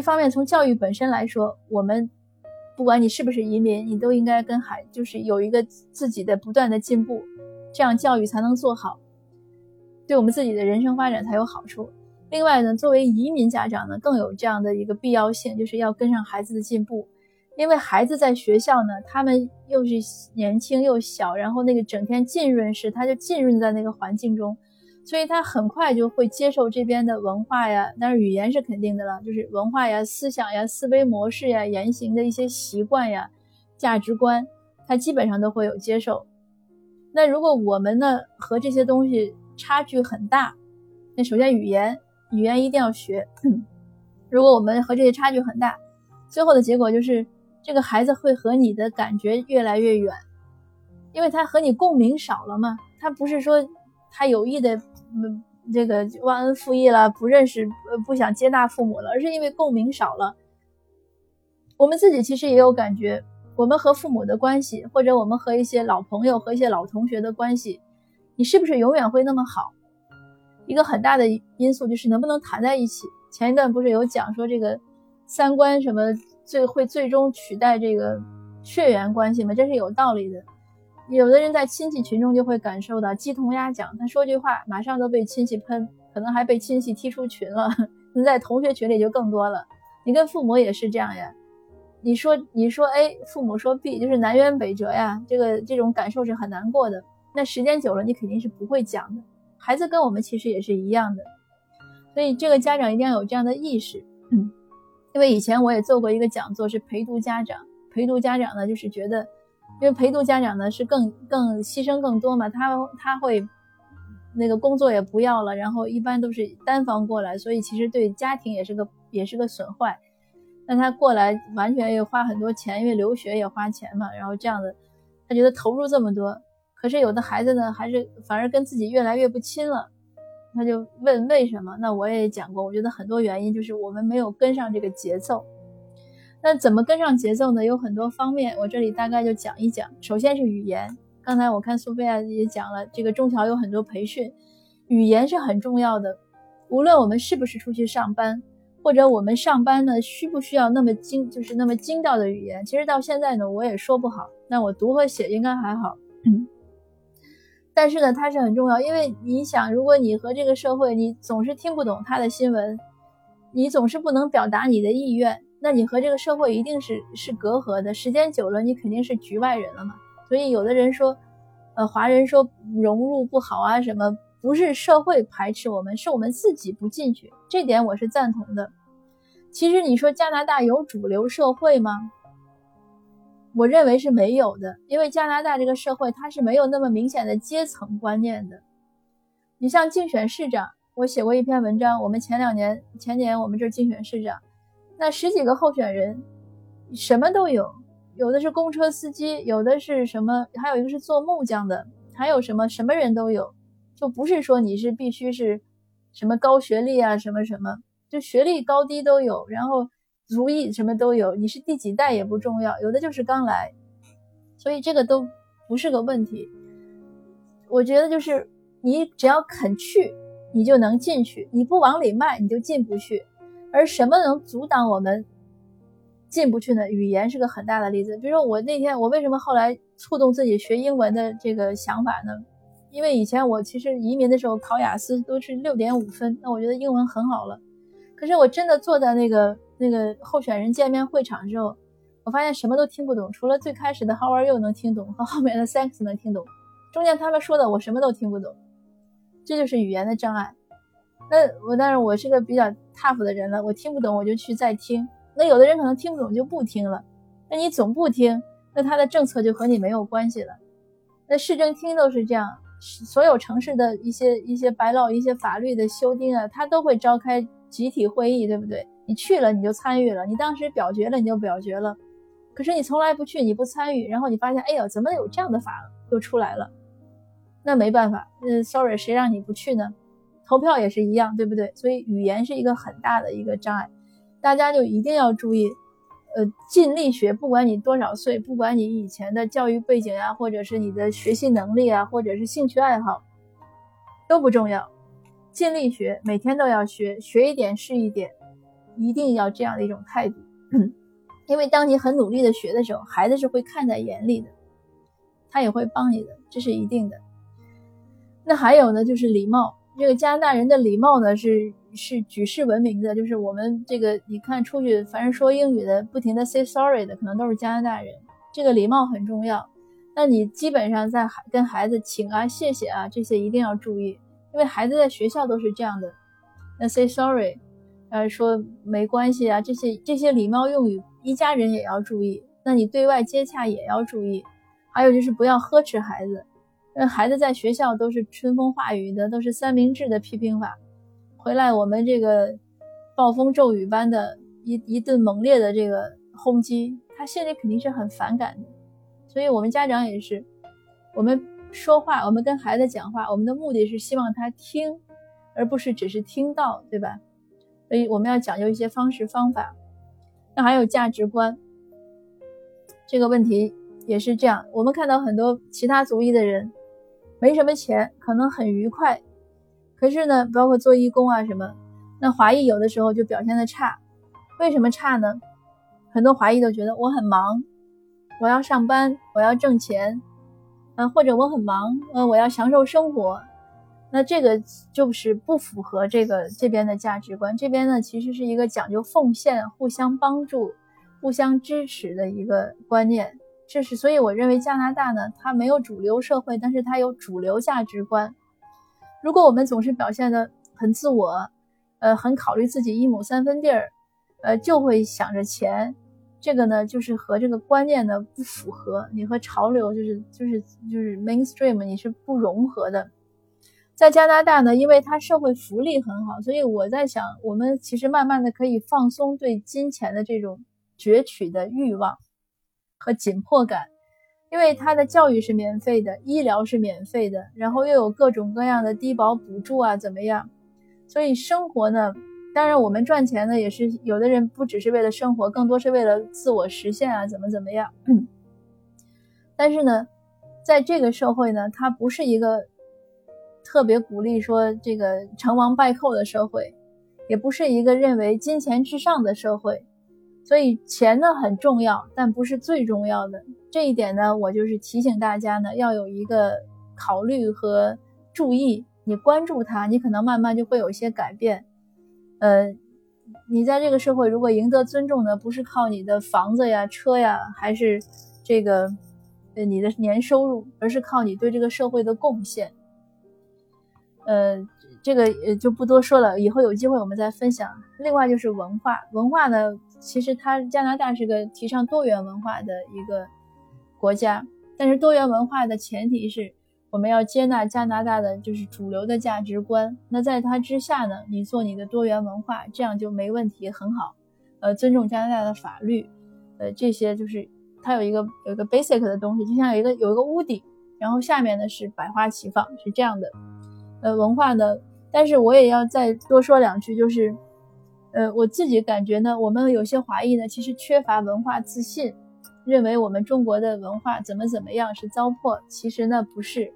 一方面从教育本身来说，我们不管你是不是移民，你都应该跟孩就是有一个自己的不断的进步，这样教育才能做好，对我们自己的人生发展才有好处。另外呢，作为移民家长呢，更有这样的一个必要性，就是要跟上孩子的进步。因为孩子在学校呢，他们又是年轻又小，然后那个整天浸润式，他就浸润在那个环境中，所以他很快就会接受这边的文化呀。但是语言是肯定的了，就是文化呀、思想呀、思维模式呀、言行的一些习惯呀、价值观，他基本上都会有接受。那如果我们呢和这些东西差距很大，那首先语言，语言一定要学。如果我们和这些差距很大，最后的结果就是。这个孩子会和你的感觉越来越远，因为他和你共鸣少了嘛。他不是说他有意的，嗯，这个忘恩负义了，不认识，呃，不想接纳父母了，而是因为共鸣少了。我们自己其实也有感觉，我们和父母的关系，或者我们和一些老朋友和一些老同学的关系，你是不是永远会那么好？一个很大的因素就是能不能谈在一起。前一段不是有讲说这个三观什么？最会最终取代这个血缘关系吗？这是有道理的。有的人在亲戚群中就会感受到鸡同鸭讲，他说句话马上都被亲戚喷，可能还被亲戚踢出群了。你在同学群里就更多了。你跟父母也是这样呀。你说你说 A，父母说 B，就是南辕北辙呀。这个这种感受是很难过的。那时间久了，你肯定是不会讲的。孩子跟我们其实也是一样的，所以这个家长一定要有这样的意识。嗯。因为以前我也做过一个讲座，是陪读家长。陪读家长呢，就是觉得，因为陪读家长呢是更更牺牲更多嘛，他他会那个工作也不要了，然后一般都是单方过来，所以其实对家庭也是个也是个损坏。那他过来完全又花很多钱，因为留学也花钱嘛，然后这样的，他觉得投入这么多，可是有的孩子呢，还是反而跟自己越来越不亲了。他就问为什么？那我也讲过，我觉得很多原因就是我们没有跟上这个节奏。那怎么跟上节奏呢？有很多方面，我这里大概就讲一讲。首先是语言，刚才我看苏菲亚也讲了，这个中桥有很多培训，语言是很重要的。无论我们是不是出去上班，或者我们上班呢，需不需要那么精，就是那么精到的语言？其实到现在呢，我也说不好。那我读和写应该还好。但是呢，它是很重要，因为你想，如果你和这个社会，你总是听不懂他的新闻，你总是不能表达你的意愿，那你和这个社会一定是是隔阂的。时间久了，你肯定是局外人了嘛。所以有的人说，呃，华人说融入不好啊，什么不是社会排斥我们，是我们自己不进去，这点我是赞同的。其实你说加拿大有主流社会吗？我认为是没有的，因为加拿大这个社会它是没有那么明显的阶层观念的。你像竞选市长，我写过一篇文章，我们前两年、前年我们这竞选市长，那十几个候选人，什么都有，有的是公车司机，有的是什么，还有一个是做木匠的，还有什么什么人都有，就不是说你是必须是什么高学历啊，什么什么，就学历高低都有，然后。族裔什么都有，你是第几代也不重要，有的就是刚来，所以这个都不是个问题。我觉得就是你只要肯去，你就能进去；你不往里迈，你就进不去。而什么能阻挡我们进不去呢？语言是个很大的例子。比如说我那天，我为什么后来触动自己学英文的这个想法呢？因为以前我其实移民的时候考雅思都是六点五分，那我觉得英文很好了。可是我真的坐在那个。那个候选人见面会场之后，我发现什么都听不懂，除了最开始的 How are you 能听懂，和后面的 Thanks 能听懂，中间他们说的我什么都听不懂，这就是语言的障碍。那我但是我是个比较 tough 的人了，我听不懂我就去再听。那有的人可能听不懂就不听了，那你总不听，那他的政策就和你没有关系了。那市政厅都是这样，所有城市的一些一些白老一些法律的修订啊，他都会召开集体会议，对不对？你去了，你就参与了；你当时表决了，你就表决了。可是你从来不去，你不参与，然后你发现，哎呀，怎么有这样的法又出来了？那没办法，嗯，sorry，谁让你不去呢？投票也是一样，对不对？所以语言是一个很大的一个障碍，大家就一定要注意，呃，尽力学，不管你多少岁，不管你以前的教育背景呀，或者是你的学习能力啊，或者是兴趣爱好，都不重要，尽力学，每天都要学，学一点是一点。一定要这样的一种态度，因为当你很努力的学的时候，孩子是会看在眼里的，他也会帮你的，这是一定的。那还有呢，就是礼貌。这个加拿大人的礼貌呢，是是举世闻名的。就是我们这个，你看出去，凡是说英语的，不停的 say sorry 的，可能都是加拿大人。这个礼貌很重要。那你基本上在跟孩子请啊、谢谢啊这些一定要注意，因为孩子在学校都是这样的。那 say sorry，呃，说没关系啊，这些这些礼貌用语，一家人也要注意。那你对外接洽也要注意。还有就是不要呵斥孩子。那孩子在学校都是春风化雨的，都是三明治的批评法，回来我们这个暴风骤雨般的一一顿猛烈的这个轰击，他心里肯定是很反感的。所以，我们家长也是，我们说话，我们跟孩子讲话，我们的目的是希望他听，而不是只是听到，对吧？所以，我们要讲究一些方式方法。那还有价值观这个问题也是这样，我们看到很多其他族裔的人。没什么钱，可能很愉快，可是呢，包括做义工啊什么，那华裔有的时候就表现的差，为什么差呢？很多华裔都觉得我很忙，我要上班，我要挣钱，嗯，或者我很忙，嗯，我要享受生活，那这个就是不符合这个这边的价值观。这边呢，其实是一个讲究奉献、互相帮助、互相支持的一个观念。这是，所以我认为加拿大呢，它没有主流社会，但是它有主流价值观。如果我们总是表现的很自我，呃，很考虑自己一亩三分地儿，呃，就会想着钱，这个呢，就是和这个观念呢不符合，你和潮流就是就是就是 mainstream，你是不融合的。在加拿大呢，因为它社会福利很好，所以我在想，我们其实慢慢的可以放松对金钱的这种攫取的欲望。和紧迫感，因为他的教育是免费的，医疗是免费的，然后又有各种各样的低保补助啊，怎么样？所以生活呢，当然我们赚钱呢，也是有的人不只是为了生活，更多是为了自我实现啊，怎么怎么样？但是呢，在这个社会呢，它不是一个特别鼓励说这个成王败寇的社会，也不是一个认为金钱至上的社会。所以钱呢很重要，但不是最重要的。这一点呢，我就是提醒大家呢，要有一个考虑和注意。你关注它，你可能慢慢就会有一些改变。呃，你在这个社会如果赢得尊重呢，不是靠你的房子呀、车呀，还是这个呃你的年收入，而是靠你对这个社会的贡献。呃。这个呃就不多说了，以后有机会我们再分享。另外就是文化，文化呢，其实它加拿大是个提倡多元文化的一个国家，但是多元文化的前提是我们要接纳加拿大的就是主流的价值观。那在它之下呢，你做你的多元文化，这样就没问题，很好。呃，尊重加拿大的法律，呃，这些就是它有一个有一个 basic 的东西，就像有一个有一个屋顶，然后下面呢是百花齐放，是这样的。呃，文化呢？但是我也要再多说两句，就是，呃，我自己感觉呢，我们有些华裔呢，其实缺乏文化自信，认为我们中国的文化怎么怎么样是糟粕。其实呢不是，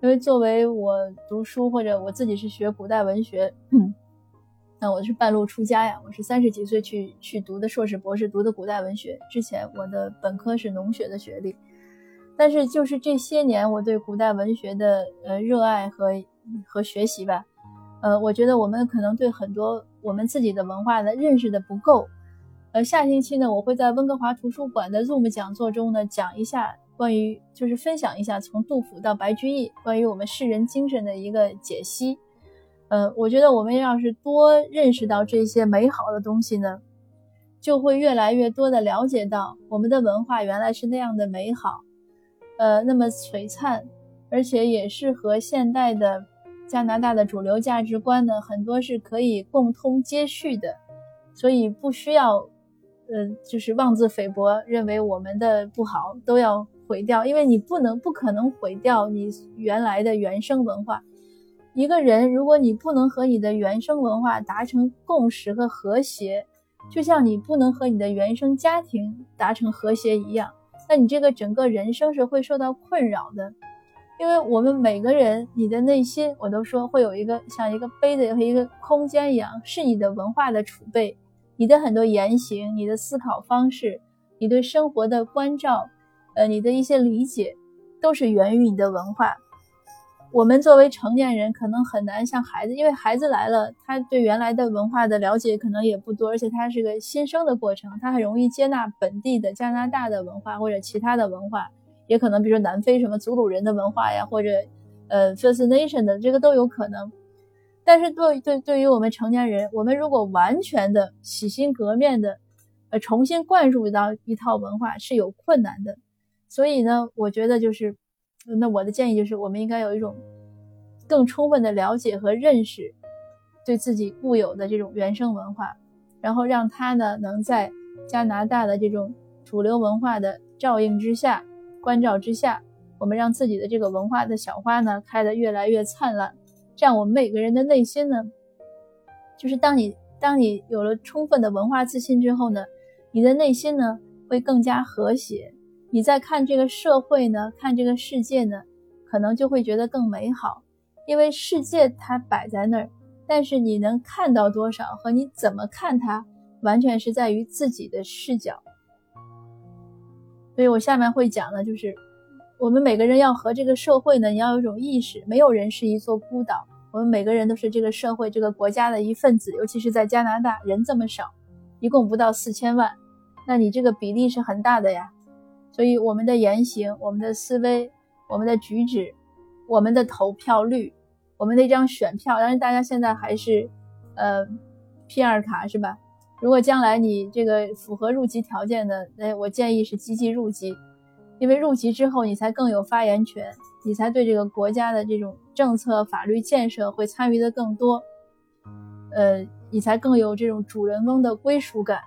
因为作为我读书或者我自己是学古代文学，那我是半路出家呀，我是三十几岁去去读的硕士博士，读的古代文学。之前我的本科是农学的学历，但是就是这些年我对古代文学的呃热爱和和学习吧。呃，我觉得我们可能对很多我们自己的文化的认识的不够。呃，下星期呢，我会在温哥华图书馆的 Zoom 讲座中呢，讲一下关于，就是分享一下从杜甫到白居易关于我们世人精神的一个解析。呃，我觉得我们要是多认识到这些美好的东西呢，就会越来越多的了解到我们的文化原来是那样的美好，呃，那么璀璨，而且也是和现代的。加拿大的主流价值观呢，很多是可以共通接续的，所以不需要，呃，就是妄自菲薄，认为我们的不好都要毁掉，因为你不能、不可能毁掉你原来的原生文化。一个人，如果你不能和你的原生文化达成共识和和谐，就像你不能和你的原生家庭达成和谐一样，那你这个整个人生是会受到困扰的。因为我们每个人，你的内心，我都说会有一个像一个杯子和一个空间一样，是你的文化的储备，你的很多言行、你的思考方式、你对生活的关照，呃，你的一些理解，都是源于你的文化。我们作为成年人，可能很难像孩子，因为孩子来了，他对原来的文化的了解可能也不多，而且他是个新生的过程，他很容易接纳本地的加拿大的文化或者其他的文化，也可能比如说南非什么祖鲁人的文化呀，或者呃 First Nation 的这个都有可能。但是对对对于我们成年人，我们如果完全的洗心革面的，呃，重新灌入到一套文化是有困难的。所以呢，我觉得就是，那我的建议就是，我们应该有一种更充分的了解和认识，对自己固有的这种原生文化，然后让它呢能在加拿大的这种主流文化的照应之下、关照之下，我们让自己的这个文化的小花呢开得越来越灿烂。这样，我们每个人的内心呢，就是当你当你有了充分的文化自信之后呢，你的内心呢会更加和谐。你在看这个社会呢，看这个世界呢，可能就会觉得更美好。因为世界它摆在那儿，但是你能看到多少和你怎么看它，完全是在于自己的视角。所以我下面会讲的，就是。我们每个人要和这个社会呢，你要有一种意识，没有人是一座孤岛，我们每个人都是这个社会、这个国家的一份子。尤其是在加拿大，人这么少，一共不到四千万，那你这个比例是很大的呀。所以我们的言行、我们的思维、我们的举止、我们的投票率、我们那张选票，当然大家现在还是，呃，P2 卡是吧？如果将来你这个符合入籍条件的，那我建议是积极入籍。因为入籍之后，你才更有发言权，你才对这个国家的这种政策、法律建设会参与的更多，呃，你才更有这种主人翁的归属感。